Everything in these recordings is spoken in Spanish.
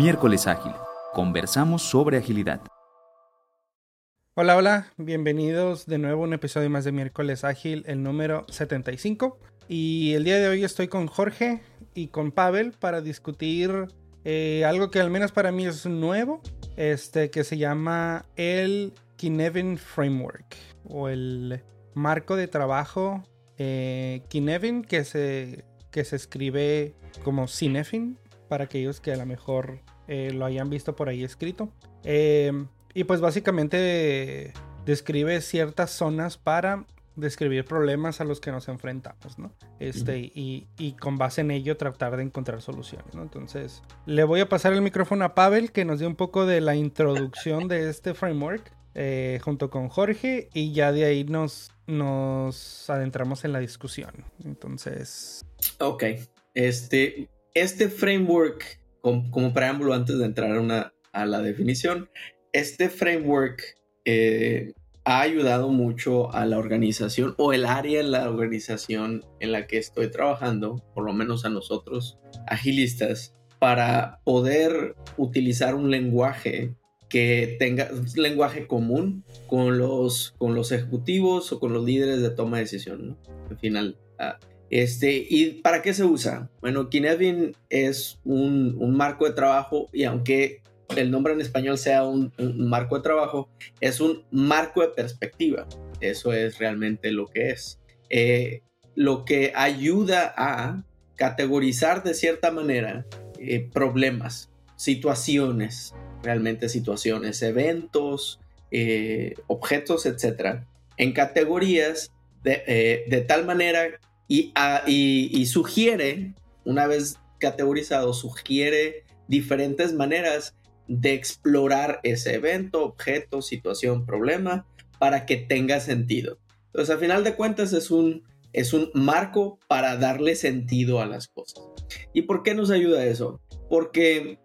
Miércoles Ágil. Conversamos sobre agilidad. Hola, hola, bienvenidos de nuevo a un episodio más de Miércoles Ágil, el número 75. Y el día de hoy estoy con Jorge y con Pavel para discutir eh, algo que al menos para mí es nuevo, este, que se llama el Kinevin Framework o el marco de trabajo eh, Kinevin que se, que se escribe como Cinefin para aquellos que a lo mejor eh, lo hayan visto por ahí escrito. Em, y pues básicamente describe ciertas zonas para describir problemas a los que nos enfrentamos, ¿no? Este, y, y, con base en ello tratar de encontrar soluciones, ¿no? Entonces, le voy a pasar el micrófono a Pavel, que nos dé un poco de la introducción de este framework, eh, junto con Jorge, y ya de ahí nos, nos adentramos en la discusión. Entonces... Ok, este, este framework como, preámbulo antes de entrar a, la definición, este framework eh, ha ayudado mucho a la organización o el área en la organización en la que estoy trabajando, por lo menos a nosotros, agilistas, para poder utilizar un lenguaje que tenga un lenguaje común con los, con los ejecutivos o con los líderes de toma de decisión. ¿no? Al final, ah, este, ¿Y para qué se usa? Bueno, Kinevin es un, marco de trabajo y aunque el nombre en español sea un, marco de trabajo, es un marco de perspectiva. Eso es realmente lo que es. Eh, lo que ayuda a categorizar de cierta manera eh, problemas, situaciones, realmente situaciones, eventos, eh, objetos, etcétera, en categorías de, de tal manera y, sugiere, una vez categorizado, sugiere diferentes maneras de explorar ese evento, objeto, situación, problema, para que tenga sentido. Entonces, al final de cuentas, es un, es un marco para darle sentido a las cosas. ¿Y por qué nos ayuda eso? Porque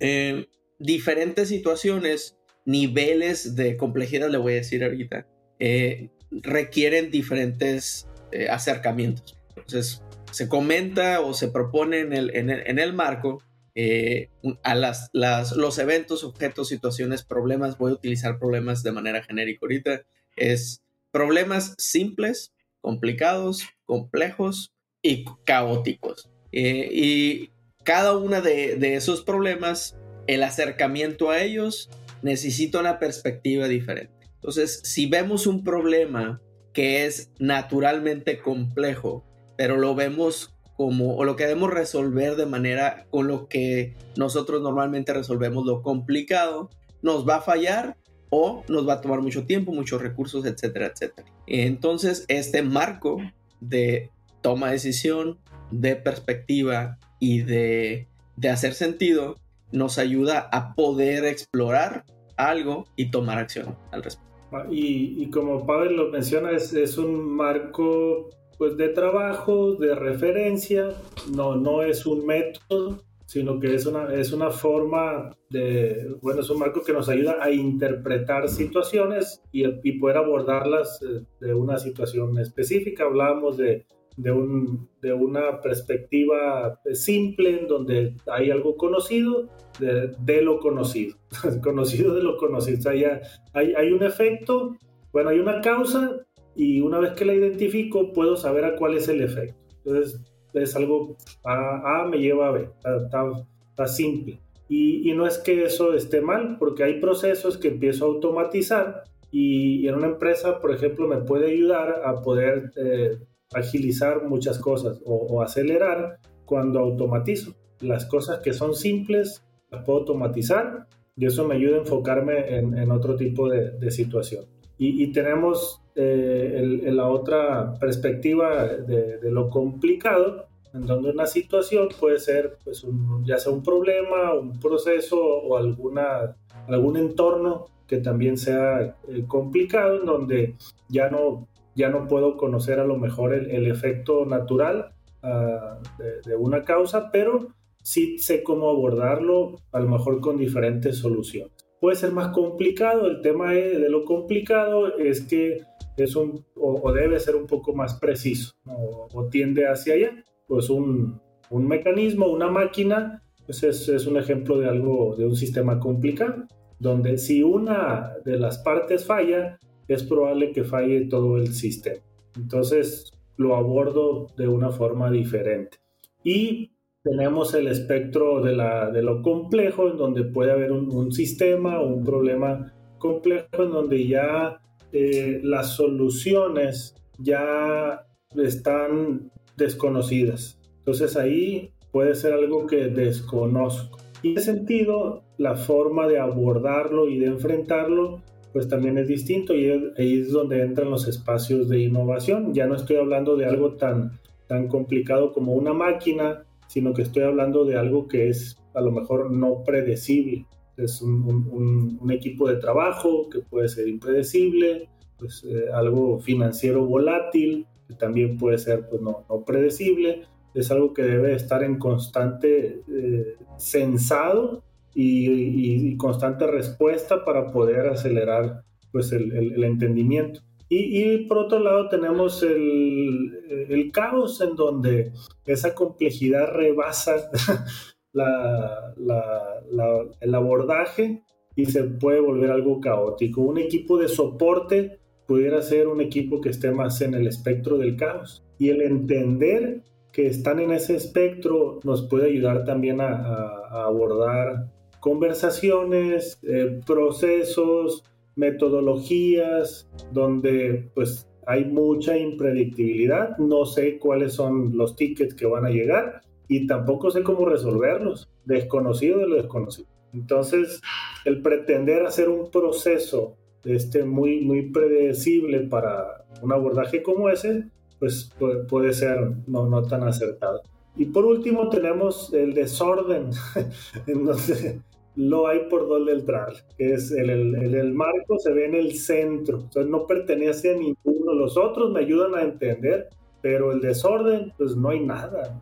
eh, diferentes situaciones, niveles de complejidad, le voy a decir ahorita, eh, requieren diferentes eh, acercamientos. Entonces, se comenta o se propone en el, en el, marco eh, a las, las, los eventos, objetos, situaciones, problemas. Voy a utilizar problemas de manera genérica ahorita. Es problemas simples, complicados, complejos y caóticos. Eh, y cada uno de, de esos problemas, el acercamiento a ellos necesita una perspectiva diferente. Entonces, si vemos un problema que es naturalmente complejo, pero lo vemos como, o lo queremos resolver de manera con lo que nosotros normalmente resolvemos lo complicado, nos va a fallar o nos va a tomar mucho tiempo, muchos recursos, etcétera, etcétera. Entonces, este marco de toma de decisión, de perspectiva y de, de hacer sentido nos ayuda a poder explorar algo y tomar acción al respecto. Ah, y, como Pavel lo menciona, es, un marco pues, de trabajo, de referencia, no, no es un método, sino que es una, es una forma de, bueno, es un marco que nos ayuda a interpretar situaciones y, y poder abordarlas eh, de una situación específica. Hablábamos de de, un, de una perspectiva simple en donde hay algo conocido de, de lo conocido, conocido de lo conocido. O sea, ya hay, hay un efecto, bueno, hay una causa y una vez que la identifico puedo saber a cuál es el efecto. Entonces es algo, A, a me lleva a B, está, simple. Y, y, no es que eso esté mal, porque hay procesos que empiezo a automatizar y, en una empresa, por ejemplo, me puede ayudar a poder eh, agilizar muchas cosas o, acelerar cuando automatizo. Las cosas que son simples las puedo automatizar y eso me ayuda a enfocarme en, otro tipo de, situación. Y, tenemos eh, la otra perspectiva de, lo complicado, en donde una situación puede ser pues, ya sea un problema, un proceso o alguna, algún entorno que también sea eh, complicado, en donde ya no ya no puedo conocer a lo mejor el, efecto natural ah, de, una causa, pero sí sé cómo abordarlo, a lo mejor con diferentes soluciones. Puede ser más complicado, el tema de, lo complicado es que es un, o, debe ser un poco más preciso, o tiende hacia allá. Pues un, un mecanismo, una máquina, Ese es, un ejemplo de algo, de un sistema complicado, donde si una de las partes falla, es probable que falle todo el sistema. Entonces lo abordo de una forma diferente. Y tenemos el espectro de, lo complejo, en donde puede haber un, un sistema o un problema complejo, en donde ya eh, las soluciones ya están desconocidas. Entonces ahí puede ser algo que desconozco. Y en ese sentido, la forma de abordarlo y de enfrentarlo, pues también es distinto y ahí es donde entran los espacios de innovación. Ya no estoy hablando de algo tan, tan complicado como una máquina, sino que estoy hablando de algo que es a lo mejor no predecible. Es un, un, equipo de trabajo que puede ser impredecible, pues eh, algo financiero volátil, que también puede ser pues, no, no predecible, es algo que debe estar en constante eh, sensado y, constante respuesta para poder acelerar pues, el, el, entendimiento. Y, y, por otro lado tenemos el, el, caos en donde esa complejidad rebasa la, la, el abordaje y se puede volver algo caótico. Un equipo de soporte pudiera ser un equipo que esté más en el espectro del caos. Y el entender que están en ese espectro nos puede ayudar también a, abordar conversaciones, eh, procesos, metodologías, donde pues hay mucha impredictibilidad, no sé cuáles son los tickets que van a llegar y tampoco sé cómo resolverlos, desconocido de lo desconocido. Entonces, el pretender hacer un proceso este, muy, muy predecible para un abordaje como ese, pues puede, ser no, no tan acertado. Y por último tenemos el desorden, entonces lo hay por donde entrar, que es el, el, el, marco se ve en el centro, entonces no pertenece a ninguno, los otros me ayudan a entender, pero el desorden, pues no hay nada,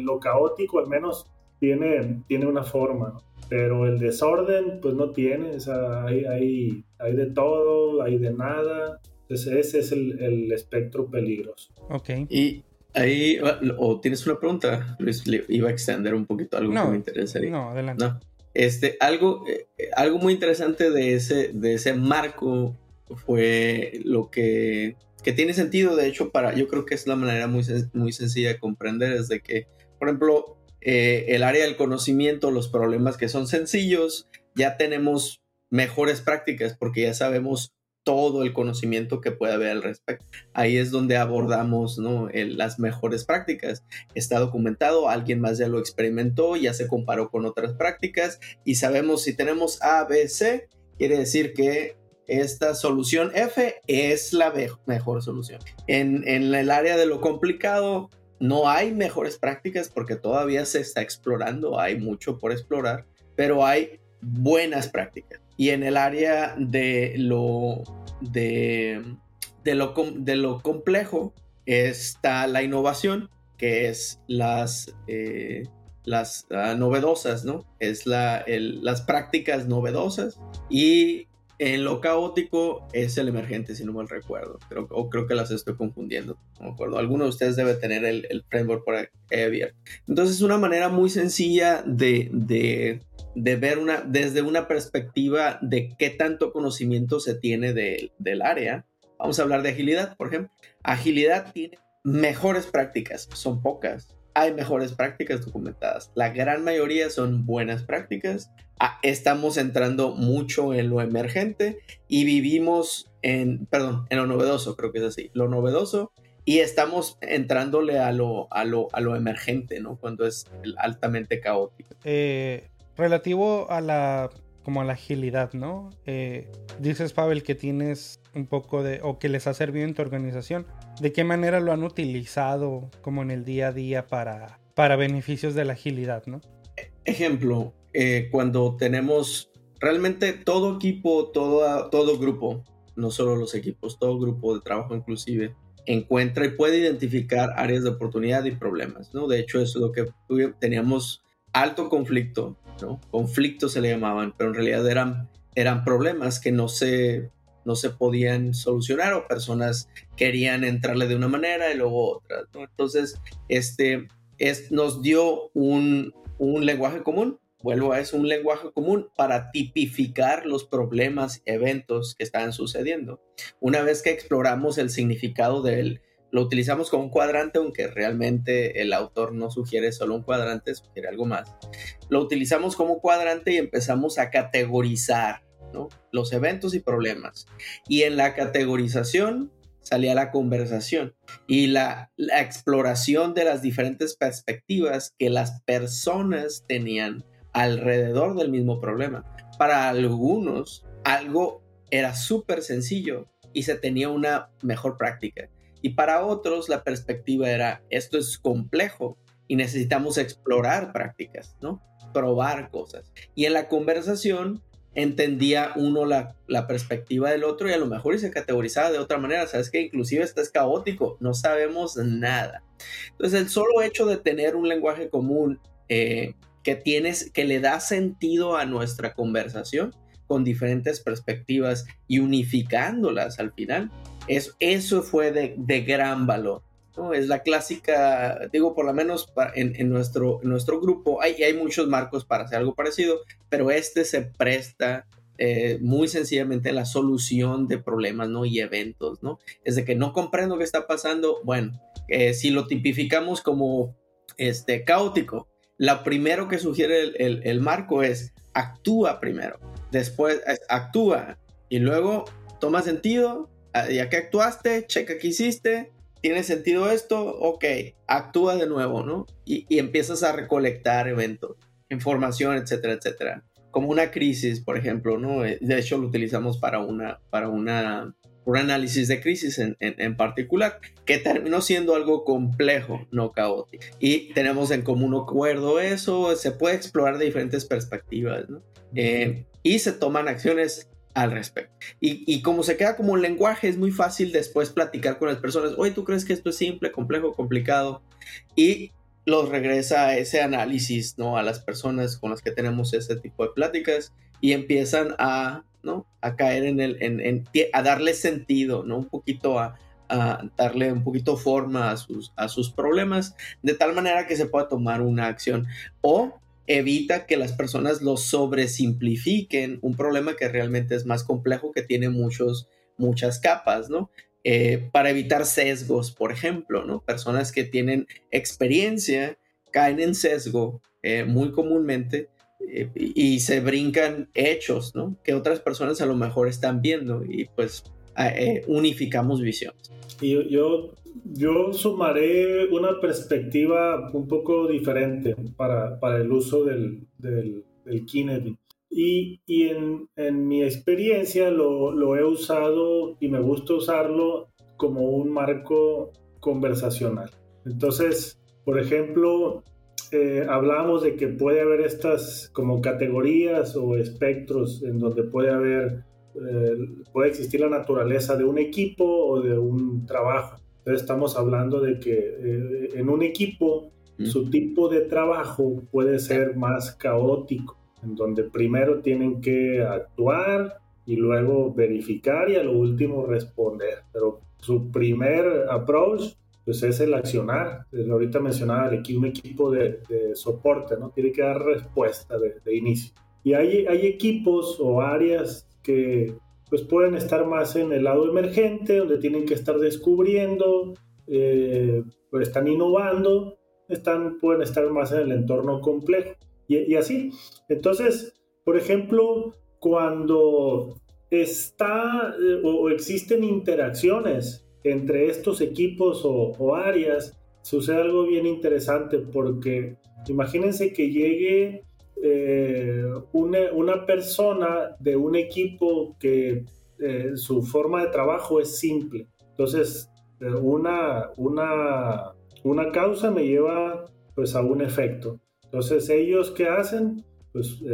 lo caótico al menos tiene, tiene una forma, pero el desorden, pues no tiene, o sea, hay, hay, hay de todo, hay de nada, ese es el, el espectro peligroso. Ok. Y ahí, o tienes una pregunta, Luis, iba a extender un poquito algo que me interesaría. No, adelante. Este, algo, eh, algo muy interesante de ese, de ese marco fue lo que, que tiene sentido, de hecho, para, yo creo que es la manera muy, muy sencilla de comprender, es de que, por ejemplo, eh, el área del conocimiento, los problemas que son sencillos, ya tenemos mejores prácticas porque ya sabemos todo el conocimiento que puede haber al respecto. Ahí es donde abordamos ¿no? las mejores prácticas. Está documentado, alguien más ya lo experimentó, ya se comparó con otras prácticas y sabemos si tenemos A, B, C, quiere decir que esta solución F es la mejor solución. En, en el área de lo complicado, no hay mejores prácticas porque todavía se está explorando, hay mucho por explorar, pero hay buenas prácticas. Y en el área de lo, de, de lo, de lo complejo está la innovación, que es las, eh, las ah, novedosas, ¿no? Es la, las prácticas novedosas y en lo caótico es el emergente, si no mal recuerdo. Creo, o creo que las estoy confundiendo. No me acuerdo. Alguno de ustedes debe tener el, el framework por ahí abierto. Entonces, es una manera muy sencilla de, de, de, ver una, desde una perspectiva de qué tanto conocimiento se tiene de, del área. Vamos a hablar de agilidad, por ejemplo. Agilidad tiene mejores prácticas, son pocas, hay mejores prácticas documentadas. La gran mayoría son buenas prácticas. Ah, estamos entrando mucho en lo emergente y vivimos en, perdón, en lo novedoso, creo que es así, lo novedoso y estamos entrándole a lo, a lo, a lo emergente, ¿no? Cuando es altamente caótico. Eh, relativo a la, como a la agilidad, ¿no? Eh, dices, Pavel, que tienes un poco de, o que les ha servido en tu organización, ¿de qué manera lo han utilizado como en el día a día para, para beneficios de la agilidad, ¿no? Ejemplo, eh, cuando tenemos realmente todo equipo, todo, todo grupo, no solo los equipos, todo grupo de trabajo inclusive, encuentra y puede identificar áreas de oportunidad y problemas, ¿no? De hecho, es lo que teníamos alto conflicto, Conflictos se le llamaban, pero en realidad eran, eran problemas que no se no se podían solucionar o personas querían entrarle de una manera y luego otra. Entonces, este es, nos dio un, un lenguaje común. Vuelvo a eso, un lenguaje común para tipificar los problemas, eventos que están sucediendo. Una vez que exploramos el significado del, lo utilizamos como un cuadrante, aunque realmente el autor no sugiere solo un cuadrante, sugiere algo más. Lo utilizamos como cuadrante y empezamos a categorizar los eventos y problemas. Y en la categorización salía la conversación y la, exploración de las diferentes perspectivas que las personas tenían alrededor del mismo problema. Para algunos, algo era súper sencillo y se tenía una mejor práctica. Y para otros, la perspectiva era, esto es complejo y necesitamos explorar prácticas, ¿no? Probar cosas. Y en la conversación entendía uno la, perspectiva del otro y a lo mejor y se categorizaba de otra manera. Sabes que inclusive esto es caótico, no sabemos nada. Entonces el solo hecho de tener un lenguaje común eh, que tienes, que le da sentido a nuestra conversación con diferentes perspectivas y unificándolas al final, es, eso fue de, de gran valor. Es la clásica, digo, por lo menos en, nuestro, nuestro grupo hay, hay muchos marcos para hacer algo parecido, pero este se presta eh, muy sencillamente a la solución de problemas, ¿no? Y eventos, ¿no? Es de que no comprendo qué está pasando, bueno, eh, si lo tipificamos como este, caótico, lo primero que sugiere el, el marco es actúa primero, después actúa y luego toma sentido, ya que actuaste, checa qué hiciste, ¿tiene sentido esto? Ok, actúa de nuevo, ¿no? Y, empiezas a recolectar eventos, información, etcétera, etcétera. Como una crisis, por ejemplo, ¿no? Eh, de hecho, lo utilizamos para una, para una, un análisis de crisis en, en, particular, que terminó siendo algo complejo, no caótico. Y tenemos en común acuerdo eso, se puede explorar de diferentes perspectivas, ¿no? Eh, y se toman acciones al respecto. Y, como se queda como un lenguaje, es muy fácil después platicar con las personas, oye, ¿tú crees que esto es simple, complejo, complicado? Y los regresa a ese análisis, ¿no? A las personas con las que tenemos ese tipo de pláticas y empiezan a, ¿no? A caer en el, en, a darle sentido, ¿no? Un poquito a, a darle un poquito forma a sus, a sus problemas, de tal manera que se pueda tomar una acción. O evita que las personas lo sobresimplifiquen, un problema que realmente es más complejo, que tiene muchos, muchas capas, ¿no? Eh, para evitar sesgos, por ejemplo, ¿no? Personas que tienen experiencia caen en sesgo eh, muy comúnmente eh, y, se brincan hechos, ¿no? Que otras personas a lo mejor están viendo y pues unificamos visiones. Y yo yo sumaré una perspectiva un poco diferente para, para el uso del, del, del Kennedy. Y, y en, en, mi experiencia lo, lo, he usado y me gusta usarlo como un marco conversacional. Entonces, por ejemplo, eh, hablamos de que puede haber estas como categorías o espectros en donde puede haber, eh, puede existir la naturaleza de un equipo o de un trabajo estamos hablando de que eh, en un equipo su tipo de trabajo puede ser más caótico, en donde primero tienen que actuar y luego verificar y a lo último responder. Pero su primer approach pues es el accionar. Ahorita mencionaba el un equipo de, soporte, ¿no? Tiene que dar respuesta de, de inicio. Y hay, hay equipos o áreas que pues pueden estar más en el lado emergente, donde tienen que estar descubriendo, eh, pues están innovando, están, pueden estar más en el entorno complejo y, así. Entonces, por ejemplo, cuando está eh, o, existen interacciones entre estos equipos o, áreas, sucede algo bien interesante porque imagínense que llegue eh, una, persona de un equipo que eh, su forma de trabajo es simple. Entonces, eh, una, una, una causa me lleva pues a un efecto. Entonces, ellos qué hacen? Pues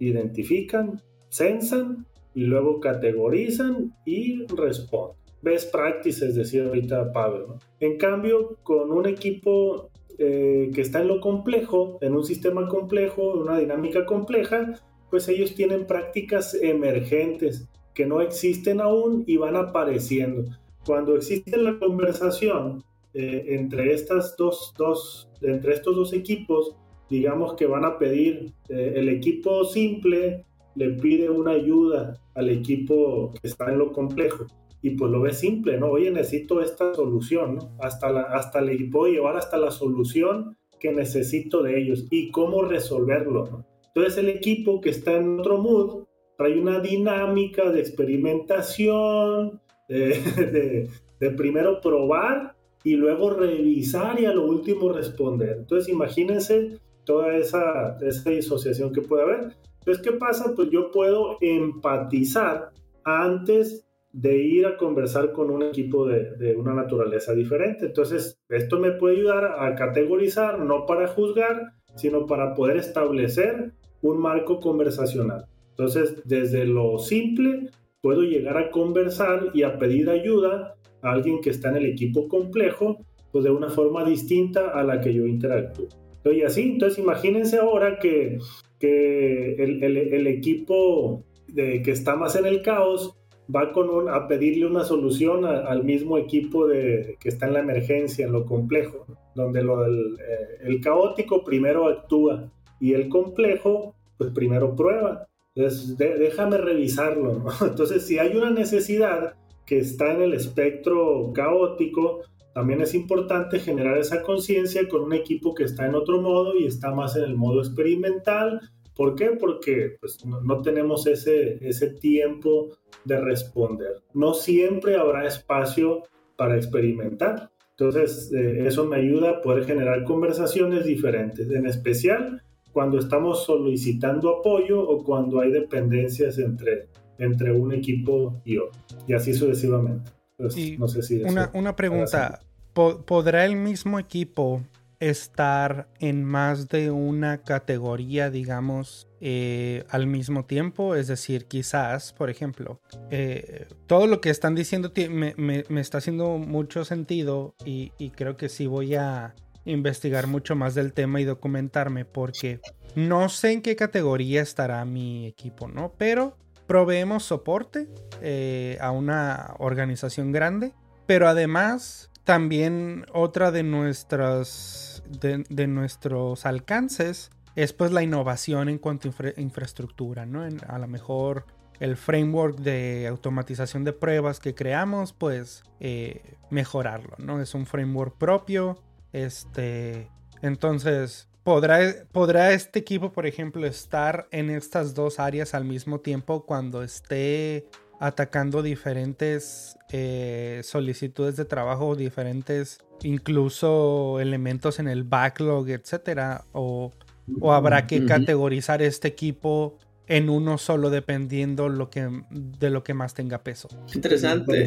identifican, censan y luego categorizan y responden. Best practices, decía ahorita Pablo. En cambio, con un equipo eh, que está en lo complejo, en un sistema complejo, en una dinámica compleja, pues ellos tienen prácticas emergentes que no existen aún y van apareciendo. Cuando existe la conversación eh, entre, estas dos, dos, entre estos dos equipos, digamos que van a pedir, eh, el equipo simple le pide una ayuda al equipo que está en lo complejo y pues lo ve simple, ¿no? Oye, necesito esta solución, ¿no? Hasta, la, hasta le puedo llevar hasta la solución que necesito de ellos y cómo resolverlo, ¿no? Entonces el equipo que está en otro mood trae una dinámica de experimentación, de, de, primero probar y luego revisar y a lo último responder. Entonces imagínense toda esa, esa disociación que puede haber. Entonces, ¿qué pasa? Pues yo puedo empatizar antes de ir a conversar con un equipo de, de, una naturaleza diferente. Entonces, esto me puede ayudar a categorizar, no para juzgar, sino para poder establecer un marco conversacional. Entonces, desde lo simple, puedo llegar a conversar y a pedir ayuda a alguien que está en el equipo complejo, pues de una forma distinta a la que yo interactúo. Y así, entonces imagínense ahora que, que el, el, equipo de, que está más en el caos va con a pedirle una solución al mismo equipo de, que está en la emergencia, en lo complejo, donde lo, eh, el, caótico primero actúa y el complejo, pues primero prueba. Entonces, déjame revisarlo. Entonces, si hay una necesidad que está en el espectro caótico, también es importante generar esa conciencia con un equipo que está en otro modo y está más en el modo experimental ¿Por qué? Porque pues, no, tenemos ese, ese tiempo de responder. No siempre habrá espacio para experimentar. Entonces, eh, eso me ayuda a poder generar conversaciones diferentes, en especial cuando estamos solicitando apoyo o cuando hay dependencias entre, entre un equipo y otro, y así sucesivamente. no sé si una, una pregunta, ¿podrá el mismo equipo estar en más de una categoría, digamos, eh, al mismo tiempo. Es decir, quizás, por ejemplo, eh, todo lo que están diciendo me, está haciendo mucho sentido y, creo que sí voy a investigar mucho más del tema y documentarme porque no sé en qué categoría estará mi equipo, ¿no? Pero proveemos soporte eh, a una organización grande, pero además también otra de nuestras de, nuestros alcances es pues la innovación en cuanto a infraestructura, ¿no? a lo mejor el framework de automatización de pruebas que creamos, pues eh, mejorarlo, ¿no? Es un framework propio, este, entonces ¿podrá, podrá este equipo, por ejemplo, estar en estas dos áreas al mismo tiempo cuando esté atacando diferentes eh, solicitudes de trabajo, diferentes incluso elementos en el backlog, etcétera, o, habrá que categorizar este equipo en uno solo dependiendo lo que, de lo que más tenga peso. Interesante.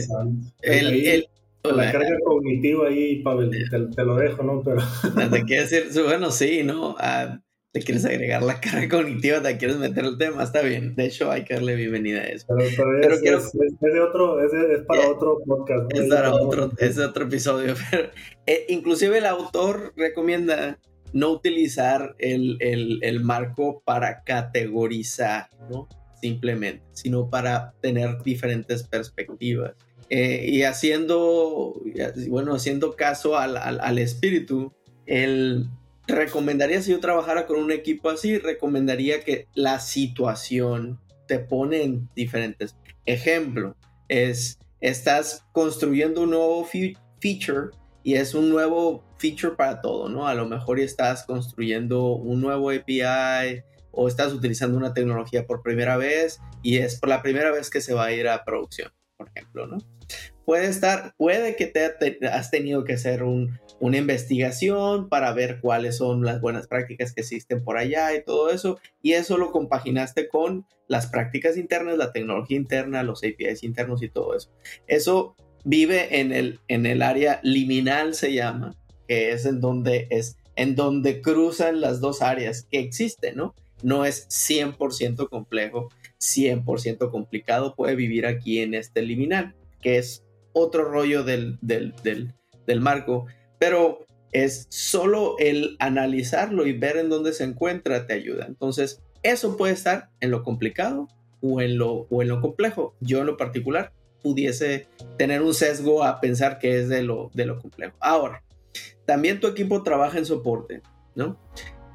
El, la carga cognitiva ahí, Pavel, te, lo dejo, ¿no? Pero... Te quiero decir, bueno, sí, ¿no? Ah, te quieres agregar la carga cognitiva, te quieres meter el tema, está bien. De hecho, hay que darle bienvenida a eso. Pero, quiero... es, de otro, es, para otro podcast. Es, para otro, es otro episodio. Eh, inclusive el autor recomienda no utilizar el, el, el, marco para categorizar, ¿no? Simplemente, sino para tener diferentes perspectivas. Eh, y haciendo, bueno, haciendo caso al, al, al espíritu, el recomendaría si yo trabajara con un equipo así, recomendaría que la situación te pone en diferentes. Ejemplo, es, estás construyendo un nuevo feature y es un nuevo feature para todo, ¿no? A lo mejor estás construyendo un nuevo API o estás utilizando una tecnología por primera vez y es por la primera vez que se va a ir a producción, por ejemplo, ¿no? Puede estar, puede que te, has tenido que hacer un, una investigación para ver cuáles son las buenas prácticas que existen por allá y todo eso, y eso lo compaginaste con las prácticas internas, la tecnología interna, los APIs internos y todo eso. Eso vive en el, en el área liminal, se llama, que es en donde es en donde cruzan las dos áreas que existen, ¿no? No es 100% complejo, 100% complicado, puede vivir aquí en este liminal, que es otro rollo del, del, del, marco, pero es solo el analizarlo y ver en dónde se encuentra te ayuda. Entonces, eso puede estar en lo complicado o en lo, o en lo complejo. Yo en lo particular pudiese tener un sesgo a pensar que es de lo, de lo complejo. Ahora, también tu equipo trabaja en soporte, ¿no?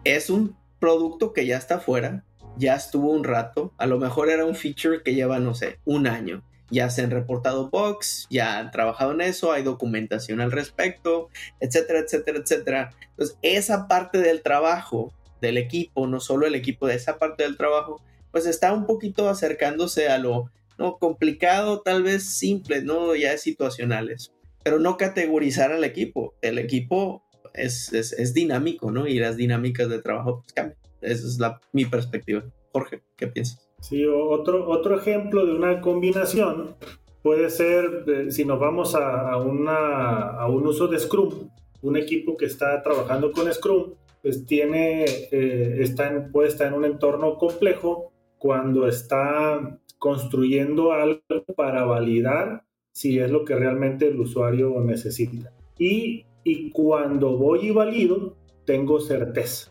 es un producto que ya está afuera, ya estuvo un rato, a lo mejor era un feature que lleva, no sé, un año. Ya se han reportado bugs, ya han trabajado en eso, hay documentación al respecto, etcétera, etcétera, etcétera. Entonces, esa parte del trabajo del equipo, no solo el equipo de esa parte del trabajo, pues está un poquito acercándose a lo no complicado, tal vez simple, no ya es situacionales, pero no categorizar al equipo. El equipo es, es, dinámico, ¿no? Y las dinámicas de trabajo pues, cambian. Esa es la, mi perspectiva. Jorge, ¿qué piensas? Sí, otro, otro ejemplo de una combinación puede ser, si nos vamos a, una, a un uso de Scrum, un equipo que está trabajando con Scrum, pues tiene, eh, está en, puede estar en un entorno complejo cuando está construyendo algo para validar si es lo que realmente el usuario necesita. Y, y cuando voy y valido, tengo certeza.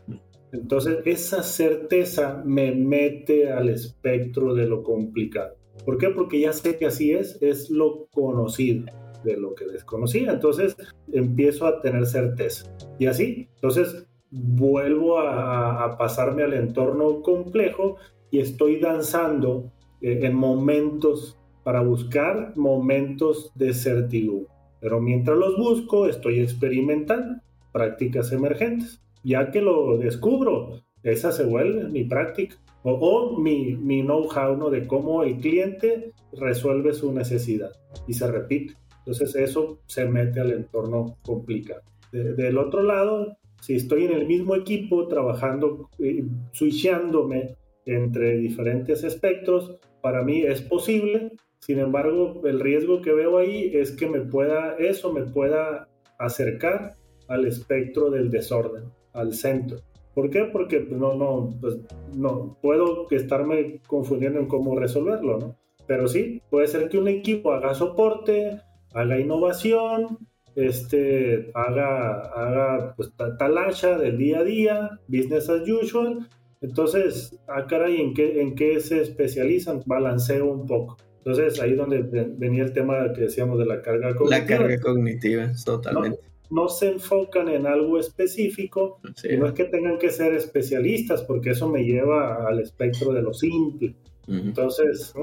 Entonces, esa certeza me mete al espectro de lo complicado. ¿Por qué? Porque ya sé que así es, es lo conocido de lo que desconocía. Entonces, empiezo a tener certeza. Y así, entonces, vuelvo a, pasarme al entorno complejo y estoy danzando eh, en momentos para buscar momentos de certidumbre. Pero mientras los busco, estoy experimentando prácticas emergentes. Ya que lo descubro, esa se vuelve mi práctica o, mi, mi know-how ¿no? de cómo el cliente resuelve su necesidad y se repite. Entonces eso se mete al entorno complicado. del otro lado, si estoy en el mismo equipo trabajando, eh, switchándome entre diferentes espectros, para mí es posible. Sin embargo, el riesgo que veo ahí es que me pueda, eso me pueda acercar al espectro del desorden, al centro. ¿Por qué? Porque no, no, pues, no puedo estarme confundiendo en cómo resolverlo, ¿no? Pero sí, puede ser que un equipo haga soporte, haga innovación, este, haga, haga pues, talacha del día a día, business as usual. Entonces, ah, caray, ¿en qué, ¿en qué se especializan? Balanceo un poco. Entonces, ahí donde venía el tema que decíamos de la carga cognitiva. La carga cognitiva, totalmente. No, se enfocan en algo específico, no es que tengan que ser especialistas, porque eso me lleva al espectro de lo simple. Entonces,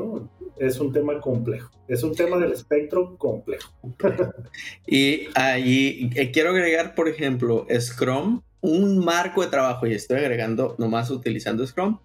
es un tema complejo. Es un tema del espectro complejo. y ahí eh, quiero agregar, por ejemplo, Scrum, un marco de trabajo, y estoy agregando nomás utilizando Scrum,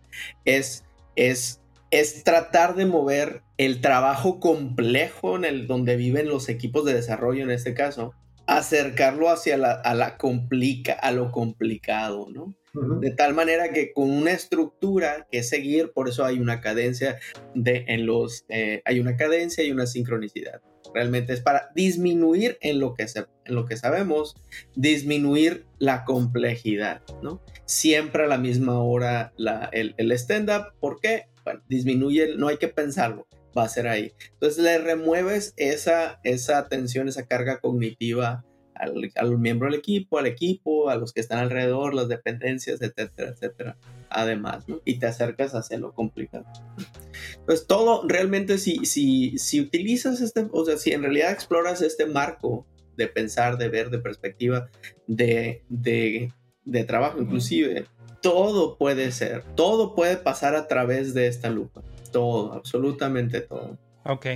es, es, es tratar de mover el trabajo complejo en el donde viven los equipos de desarrollo en este caso, acercarlo hacia la, a la complica, a lo complicado, ¿no? De tal manera que con una estructura que seguir, por eso hay una cadencia de, en los, eh, hay una cadencia y una sincronicidad. Realmente es para disminuir en lo que, se, en lo que sabemos, disminuir la complejidad, ¿no? Siempre a la misma hora la, el, el stand-up, ¿por qué? Bueno, disminuye, no hay que pensarlo, va a ser ahí. Entonces le remueves esa, esa tensión, esa carga cognitiva al, miembro del equipo, al equipo, a los que están alrededor, las dependencias, etcétera, etcétera. Además, ¿no? Y te acercas hacia lo complicado. Pues todo, realmente, si, si, si utilizas este, o sea, si en realidad exploras este marco de pensar, de ver, de perspectiva, de, de, de trabajo, inclusive, todo puede ser, todo puede pasar a través de esta lupa. Todo, absolutamente todo. Ok.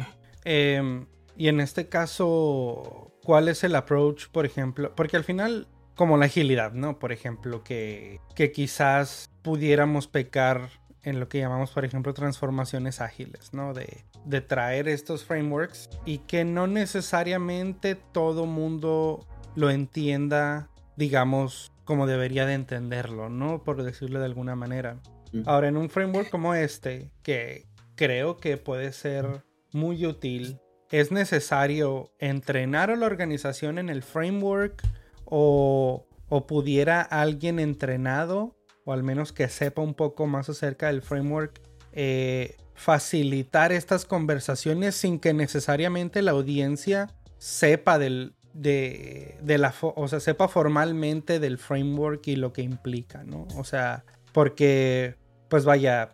Em, y en este caso, ¿cuál es el approach, por ejemplo? Porque al final, como la agilidad, ¿no? Por ejemplo, que, que quizás pudiéramos pecar en lo que llamamos, por ejemplo, transformaciones ágiles, ¿no? De, de traer estos frameworks y que no necesariamente todo mundo lo entienda, digamos, como debería de entenderlo, ¿no? Por decirlo de alguna manera. Ahora, en un framework como este, que creo que puede ser muy útil ¿Es necesario entrenar a la organización en el framework o, pudiera alguien entrenado o al menos que sepa un poco más acerca del framework eh, facilitar estas conversaciones sin que necesariamente la audiencia sepa del, de, la, o sea, sepa formalmente del framework y lo que implica, ¿no? O sea, porque, pues vaya,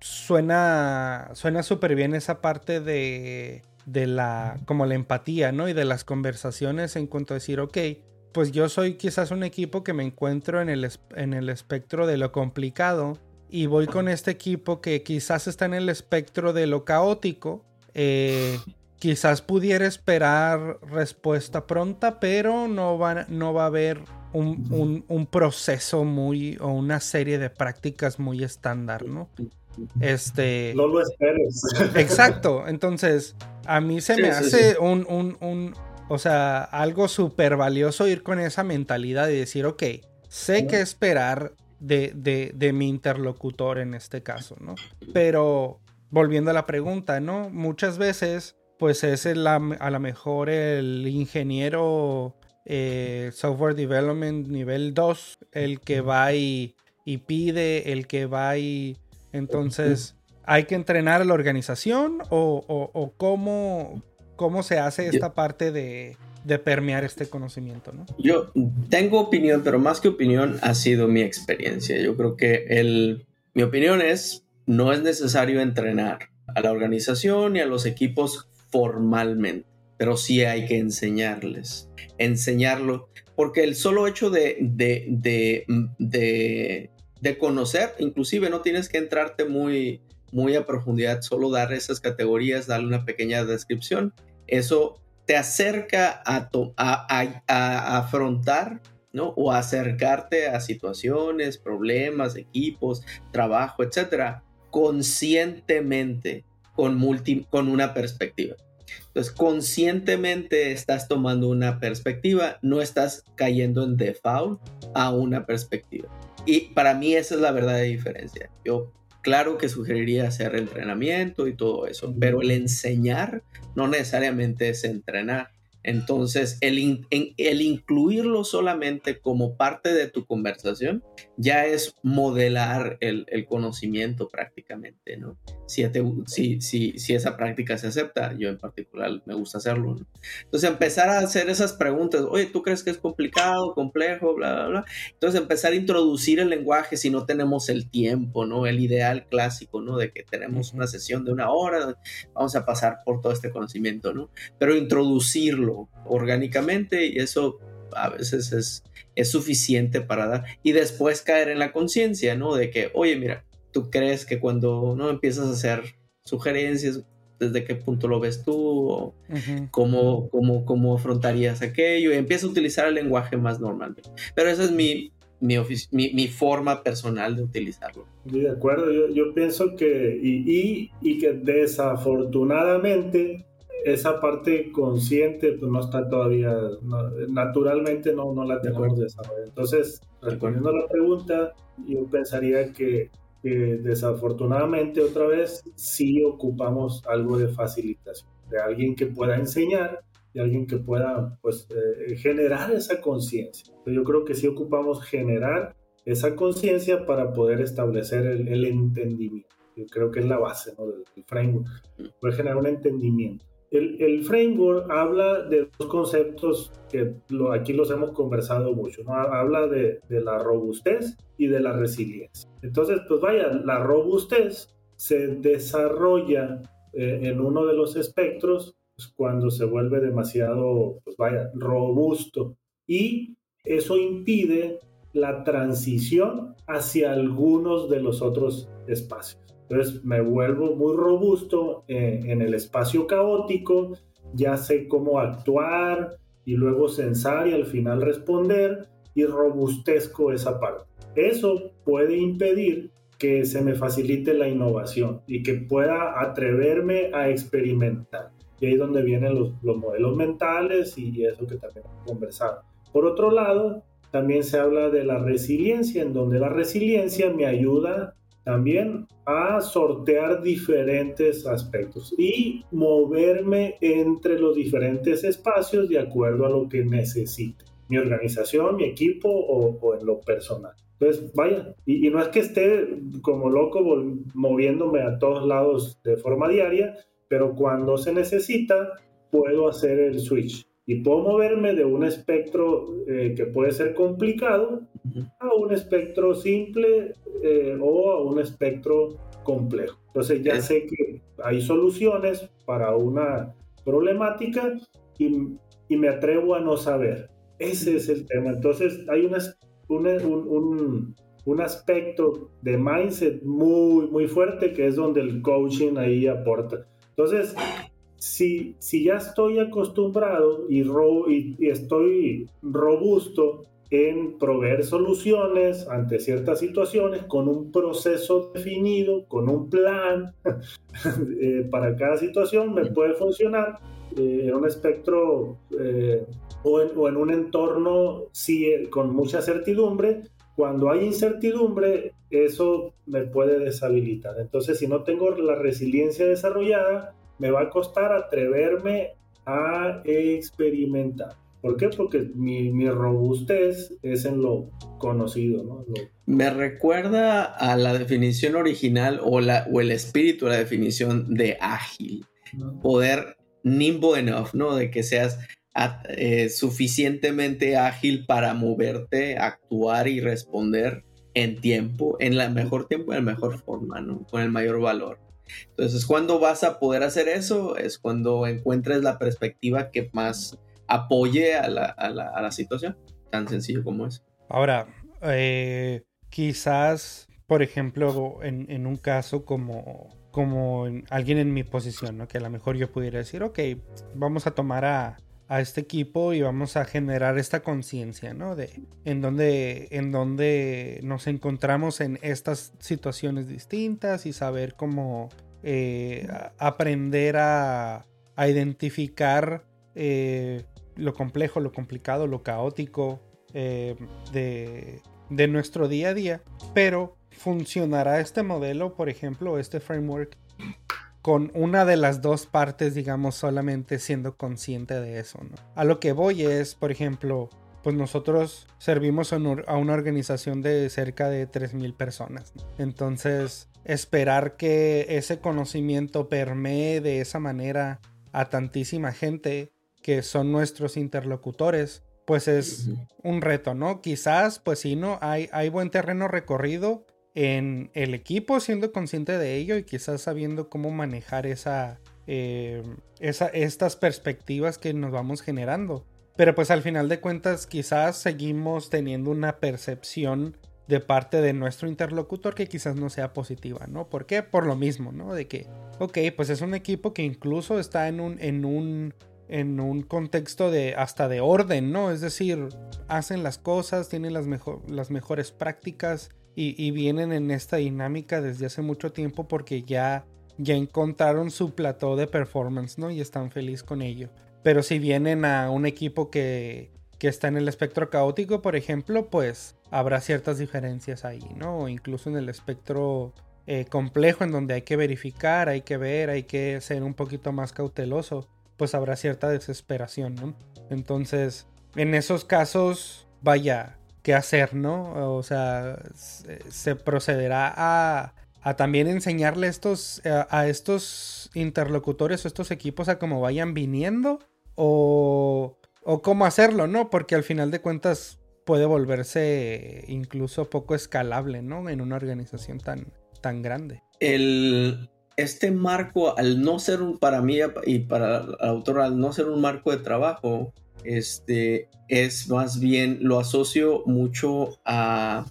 suena, suena súper bien esa parte de de la, como la empatía, ¿no? Y de las conversaciones en cuanto a decir, ok, pues yo soy quizás un equipo que me encuentro en el, en el espectro de lo complicado y voy con este equipo que quizás está en el espectro de lo caótico. Eh, quizás pudiera esperar respuesta pronta, pero no va, no va a haber un, un, proceso muy o una serie de prácticas muy estándar, ¿no? Este. No lo esperes. Exacto. Entonces, a mí se me hace Un, un, un, O sea, algo súper valioso ir con esa mentalidad y decir, ok, sé qué esperar de, de, de mi interlocutor en este caso, ¿no? Pero volviendo a la pregunta, ¿no? Muchas veces, pues es a lo mejor el ingeniero eh, software development nivel 2 el que va y, y, pide, el que va y entonces hay que entrenar a la organización o, o, cómo, cómo, se hace esta parte de, de, permear este conocimiento, ¿no? Yo tengo opinión, pero más que opinión ha sido mi experiencia. Yo creo que el, mi opinión es, no es necesario entrenar a la organización y a los equipos formalmente, pero sí hay que enseñarles, enseñarlo, porque el solo hecho de, de, de, de, de conocer, inclusive no tienes que entrarte muy, muy a profundidad, solo dar esas categorías, darle una pequeña descripción, eso te acerca a, a, a, afrontar ¿no? O acercarte a situaciones, problemas, equipos, trabajo, etcétera, conscientemente, con, multi, con una perspectiva. Entonces, conscientemente estás tomando una perspectiva, no estás cayendo en default a una perspectiva. Y para mí esa es la verdadera diferencia. Yo, claro que sugeriría hacer entrenamiento y todo eso, pero el enseñar no necesariamente es entrenar. Entonces, el, el, incluirlo solamente como parte de tu conversación ya es modelar el, conocimiento prácticamente, ¿no? Si, si, si, si, esa práctica se acepta, yo en particular me gusta hacerlo, Entonces, empezar a hacer esas preguntas, oye, ¿tú crees que es complicado, complejo, bla, bla, bla? Entonces, empezar a introducir el lenguaje si no tenemos el tiempo, ¿no? El ideal clásico, ¿no? De que tenemos una sesión de una hora, vamos a pasar por todo este conocimiento, ¿no? Pero introducirlo orgánicamente y eso a veces es, es suficiente para dar y después caer en la conciencia, ¿no? De que, oye, mira, tú crees que cuando no empiezas a hacer sugerencias, desde qué punto lo ves tú, o cómo, cómo, cómo, afrontarías aquello, y empieza a utilizar el lenguaje más normalmente. Pero esa es mi, mi, mi, forma personal de utilizarlo. de acuerdo, yo, yo pienso que, y, y, y que desafortunadamente, esa parte consciente pues, no está todavía, naturalmente no, no la tenemos desarrollada. Entonces, respondiendo a la pregunta, yo pensaría que, desafortunadamente otra vez sí ocupamos algo de facilitación, de alguien que pueda enseñar, de alguien que pueda pues, eh, generar esa conciencia. Yo creo que sí ocupamos generar esa conciencia para poder establecer el, entendimiento. Yo creo que es la base ¿no? del framework, poder generar un entendimiento. El, framework habla de dos conceptos que aquí los hemos conversado mucho, ¿no? Habla de, la robustez y de la resiliencia. Entonces, pues vaya, la robustez se desarrolla eh, en uno de los espectros pues, cuando se vuelve demasiado, pues vaya, robusto. Y eso impide la transición hacia algunos de los otros espacios. Entonces me vuelvo muy robusto eh, en el espacio caótico, ya sé cómo actuar y luego censar y al final responder y robustezco esa parte. Eso puede impedir que se me facilite la innovación y que pueda atreverme a experimentar. Y ahí es donde vienen los, los modelos mentales y eso que también hemos conversado. Por otro lado, también se habla de la resiliencia, en donde la resiliencia me ayuda también a sortear diferentes aspectos y moverme entre los diferentes espacios de acuerdo a lo que necesite mi organización, mi equipo o, en lo personal. Entonces, vaya, y, no es que esté como loco moviéndome a todos lados de forma diaria, pero cuando se necesita, puedo hacer el switch y puedo moverme de un espectro eh, que puede ser complicado a un espectro simple eh, o a un espectro complejo. Entonces ya sé que hay soluciones para una problemática y, y, me atrevo a no saber. Ese es el tema. Entonces hay un, un, un, aspecto de mindset muy, muy fuerte que es donde el coaching ahí aporta. Entonces, si, si ya estoy acostumbrado y, y estoy robusto en proveer soluciones ante ciertas situaciones con un proceso definido, con un plan eh, para cada situación, me puede funcionar eh, en un espectro eh, o, en, un entorno sí, con mucha certidumbre. Cuando hay incertidumbre, eso me puede deshabilitar. Entonces, si no tengo la resiliencia desarrollada, me va a costar atreverme a experimentar. ¿Por qué? Porque mi, robustez es en lo conocido, ¿no? Me recuerda a la definición original o, la, o el espíritu, la definición de ágil. Poder nimble enough, ¿no? De que seas eh, suficientemente ágil para moverte, actuar y responder en tiempo, en la mejor tiempo, en la mejor forma, ¿no? Con el mayor valor. Entonces, cuando vas a poder hacer eso? Es cuando encuentres la perspectiva que más apoye a la, a la, a la situación. Tan sencillo como es. Ahora, eh, quizás, por ejemplo, en, en, un caso como, como alguien en mi posición, ¿no? que a lo mejor yo pudiera decir, ok, vamos a tomar a, a este equipo y vamos a generar esta conciencia, ¿no? De en donde, en donde nos encontramos en estas situaciones distintas y saber cómo eh, aprender a, a identificar eh, lo complejo, lo complicado, lo caótico eh, de, nuestro día a día. Pero funcionará este modelo, por ejemplo, este framework, con una de las dos partes, digamos, solamente siendo consciente de eso. A lo que voy es, por ejemplo, pues nosotros servimos a una organización de cerca de 3.000 personas. Entonces, esperar que ese conocimiento permee de esa manera a tantísima gente que son nuestros interlocutores, pues es un reto, ¿no? Quizás, pues sí, ¿no? Hay, hay buen terreno recorrido en el equipo siendo consciente de ello y quizás sabiendo cómo manejar esa, eh, esa, estas perspectivas que nos vamos generando. Pero pues al final de cuentas quizás seguimos teniendo una percepción de parte de nuestro interlocutor que quizás no sea positiva, ¿no? ¿Por qué? Por lo mismo, ¿no? De que, ok, pues es un equipo que incluso está en un, en un en un contexto de hasta de orden, ¿no? Es decir, hacen las cosas, tienen las, las mejores prácticas y, vienen en esta dinámica desde hace mucho tiempo porque ya, ya encontraron su plató de performance, ¿no? Y están felices con ello. Pero si vienen a un equipo que, que está en el espectro caótico, por ejemplo, pues habrá ciertas diferencias ahí, ¿no? O incluso en el espectro eh, complejo en donde hay que verificar, hay que ver, hay que ser un poquito más cauteloso pues habrá cierta desesperación, ¿no? Entonces, en esos casos, vaya, ¿qué hacer, no? O sea, se, procederá a, también enseñarle estos, a, estos interlocutores o estos equipos a cómo vayan viniendo o, o cómo hacerlo, ¿no? Porque al final de cuentas puede volverse incluso poco escalable, ¿no? En una organización tan, tan grande. El, este marco, al no ser un, para mí y para el autor, al no ser un marco de trabajo, este, es más bien, lo asocio mucho a,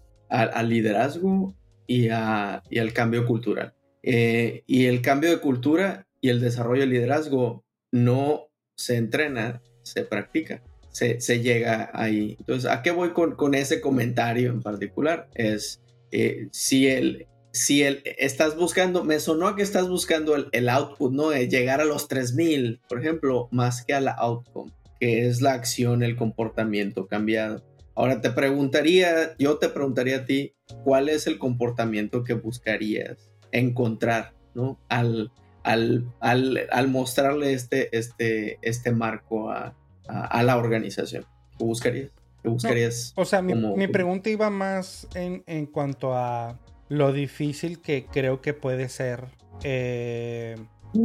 liderazgo y, a, y, al cambio cultural. Eh, y el cambio de cultura y el desarrollo de liderazgo no se entrena, se practica, se, se llega ahí. Entonces, ¿a qué voy con, con ese comentario en particular? Es eh, si el, si el, estás buscando, me sonó que estás buscando el, output, ¿no? De llegar a los 3000, por ejemplo, más que a la outcome, que es la acción, el comportamiento cambiado. Ahora te preguntaría, yo te preguntaría a ti, ¿cuál es el comportamiento que buscarías encontrar, ¿no? Al, al, al, mostrarle este, este, este marco a, la organización. ¿Qué buscarías? ¿Qué buscarías? o sea, mi, mi, pregunta iba más en, en cuanto a lo difícil que creo que puede ser eh,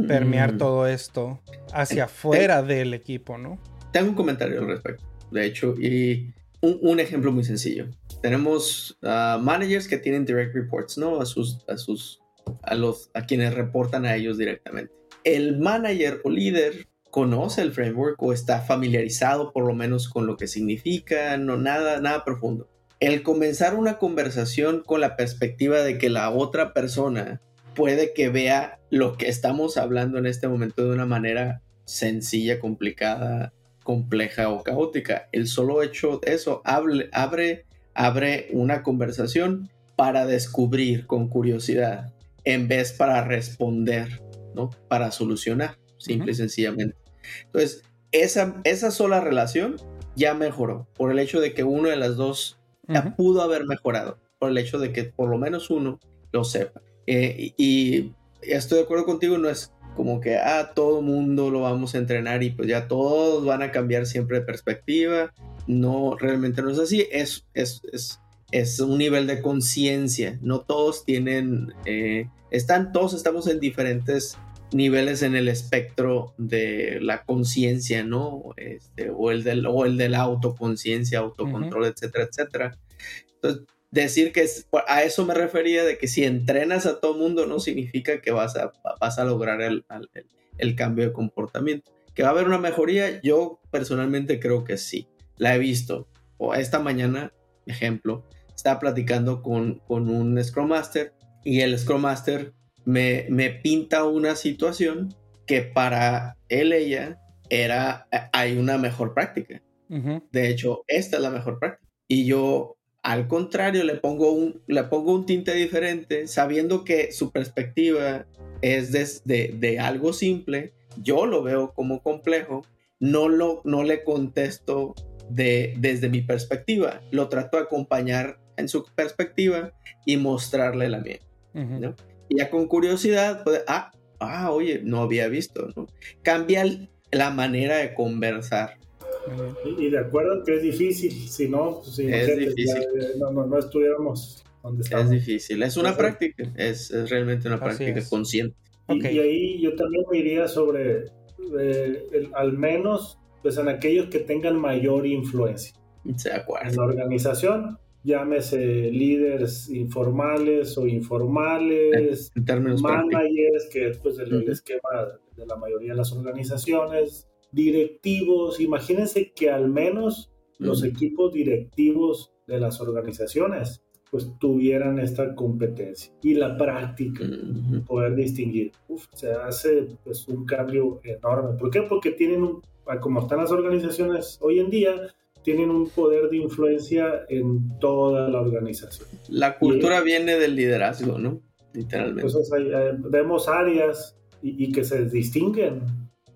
permear mm. todo esto hacia afuera del equipo, ¿no? Tengo un comentario al respecto, de hecho, y un, ejemplo muy sencillo. Tenemos ah, managers que tienen direct reports, ¿no? A sus, a sus, a los, a quienes reportan a ellos directamente. El manager o líder conoce el framework o está familiarizado por lo menos con lo que significa, no nada, nada profundo. El comenzar una conversación con la perspectiva de que la otra persona puede que vea lo que estamos hablando en este momento de una manera sencilla, complicada, compleja o caótica. El solo hecho de eso abre, abre, abre una conversación para descubrir con curiosidad en vez para responder, ¿no? Para solucionar, simple y sencillamente. Entonces, esa, esa sola relación ya mejoró por el hecho de que uno de las dos ya pudo haber mejorado, por el hecho de que por lo menos uno lo sepa. Eh, y, estoy de acuerdo contigo, no es como que a ah, todo mundo lo vamos a entrenar y pues ya todos van a cambiar siempre de perspectiva. No, realmente no es así. Es, es, es, es un nivel de conciencia. No todos tienen, eh, están, todos estamos en diferentes niveles en el espectro de la conciencia, ¿no? Este, o, el del, o el de la autoconciencia, autocontrol, etcétera, etcétera. Entonces, decir que a eso me refería de que si entrenas a todo mundo no significa que vas a, vas a lograr el, el, cambio de comportamiento. Que va a haber una mejoría, yo personalmente creo que sí. La he visto. O esta mañana, ejemplo, estaba platicando con, con un Scrum Master y el Scrum Master me, me pinta una situación que para él, ella, era, hay una mejor práctica. De hecho, esta es la mejor práctica. Y yo al contrario, le pongo un, le pongo un tinte diferente, sabiendo que su perspectiva es de, de, algo simple, yo lo veo como complejo, no, lo, no le contesto de, desde mi perspectiva, lo trato de acompañar en su perspectiva y mostrarle la mía. Y ya con curiosidad, pues, ah, ah, oye, no había visto, ¿no? Cambia la manera de conversar. Y, de acuerdo que es difícil, si no, pues, es difícil. no, no, no, estuviéramos donde estamos. Es difícil, es una práctica, es, es, realmente una práctica consciente. Y, ahí yo también me iría sobre, eh, al menos, pues en aquellos que tengan mayor influencia. Acuerdo. En la organización, llámese líderes informales o informales, en, términos managers, que es pues, el, esquema de la mayoría de las organizaciones, directivos, imagínense que al menos los equipos directivos de las organizaciones pues tuvieran esta competencia y la práctica, poder distinguir. se hace pues un cambio enorme. ¿Por qué? Porque tienen un, como están las organizaciones hoy en día, tienen un poder de influencia en toda la organización. La cultura viene del liderazgo, ¿no? Literalmente. Entonces vemos áreas y, y que se distinguen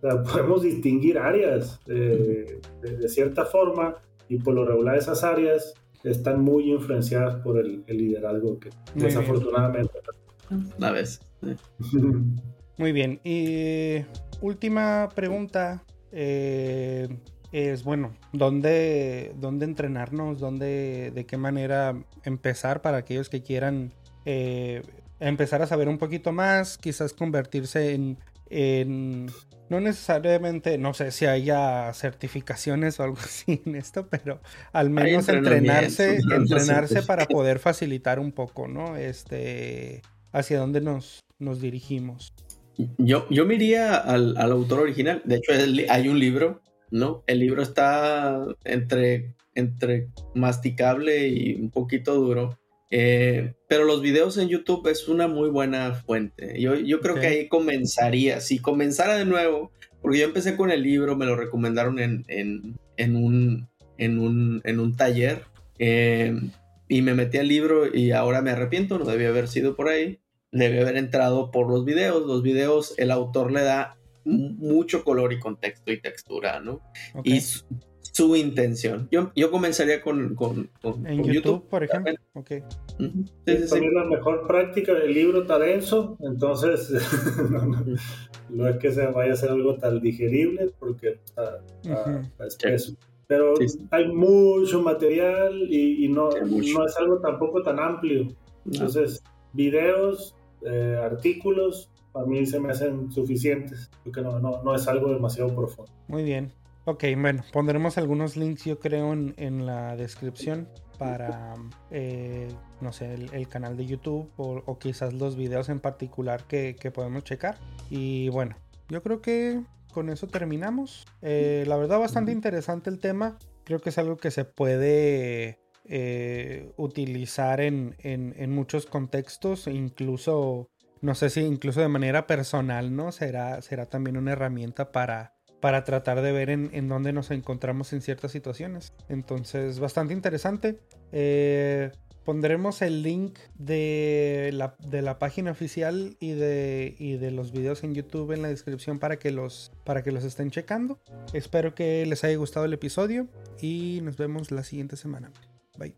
podemos distinguir áreas de, cierta forma y por lo regular esas áreas están muy influenciadas por el, liderazgo que desafortunadamente. A vez. Muy bien. Y última pregunta. Eh, es bueno, ¿dónde, ¿dónde entrenarnos? ¿Dónde, ¿De qué manera empezar para aquellos que quieran eh, empezar a saber un poquito más? Quizás convertirse en, en no necesariamente, no sé si haya certificaciones o algo así en esto, pero al menos entrenarse, entrenarse para poder facilitar un poco, ¿no? Este, hacia dónde nos, nos dirigimos. Yo, yo me iría al, autor original. De hecho, hay un libro, ¿no? El libro está entre, entre masticable y un poquito duro. Eh, pero los videos en YouTube es una muy buena fuente. Yo, yo creo que ahí comenzaría. Si comenzara de nuevo, porque yo empecé con el libro, me lo recomendaron en, en, en, un, en, un, en un taller. Eh, y me metí al libro y ahora me arrepiento, no debía haber sido por ahí. Debí haber entrado por los videos. Los videos, el autor le da mucho color y contexto y textura, ¿no? Y su intención. Yo, yo comenzaría con, con, en YouTube, por ejemplo. Okay. También la mejor práctica del libro está denso, entonces no, es que se vaya a ser algo tan digerible porque está, espeso. Pero hay mucho material y, no, no es algo tampoco tan amplio. Entonces, videos, eh, artículos, para mí se me hacen suficientes, porque no, no, no es algo demasiado profundo. Muy bien. Ok, bueno, pondremos algunos links yo creo en, la descripción para, eh, no sé, el, canal de YouTube o, quizás los videos en particular que, podemos checar. Y bueno, yo creo que con eso terminamos. Eh, la verdad, bastante interesante el tema. Creo que es algo que se puede eh, utilizar en, en, muchos contextos, incluso, no sé si incluso de manera personal, ¿no? Será, será también una herramienta para, para tratar de ver en, en dónde nos encontramos en ciertas situaciones. Entonces, bastante interesante. Eh, Pondremos el link de la, de la página oficial y de, y de, los videos en YouTube en la descripción para que, los, para que los estén checando. Espero que les haya gustado el episodio y nos vemos la siguiente semana. Bye.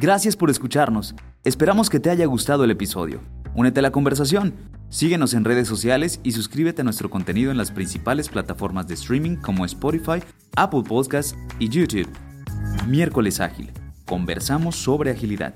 Gracias por escucharnos. Esperamos que te haya gustado el episodio. Únete a la conversación. Síguenos en redes sociales y suscríbete a nuestro contenido en las principales plataformas de streaming como Spotify, Apple Podcasts y YouTube. Miércoles Ágil. Conversamos sobre agilidad.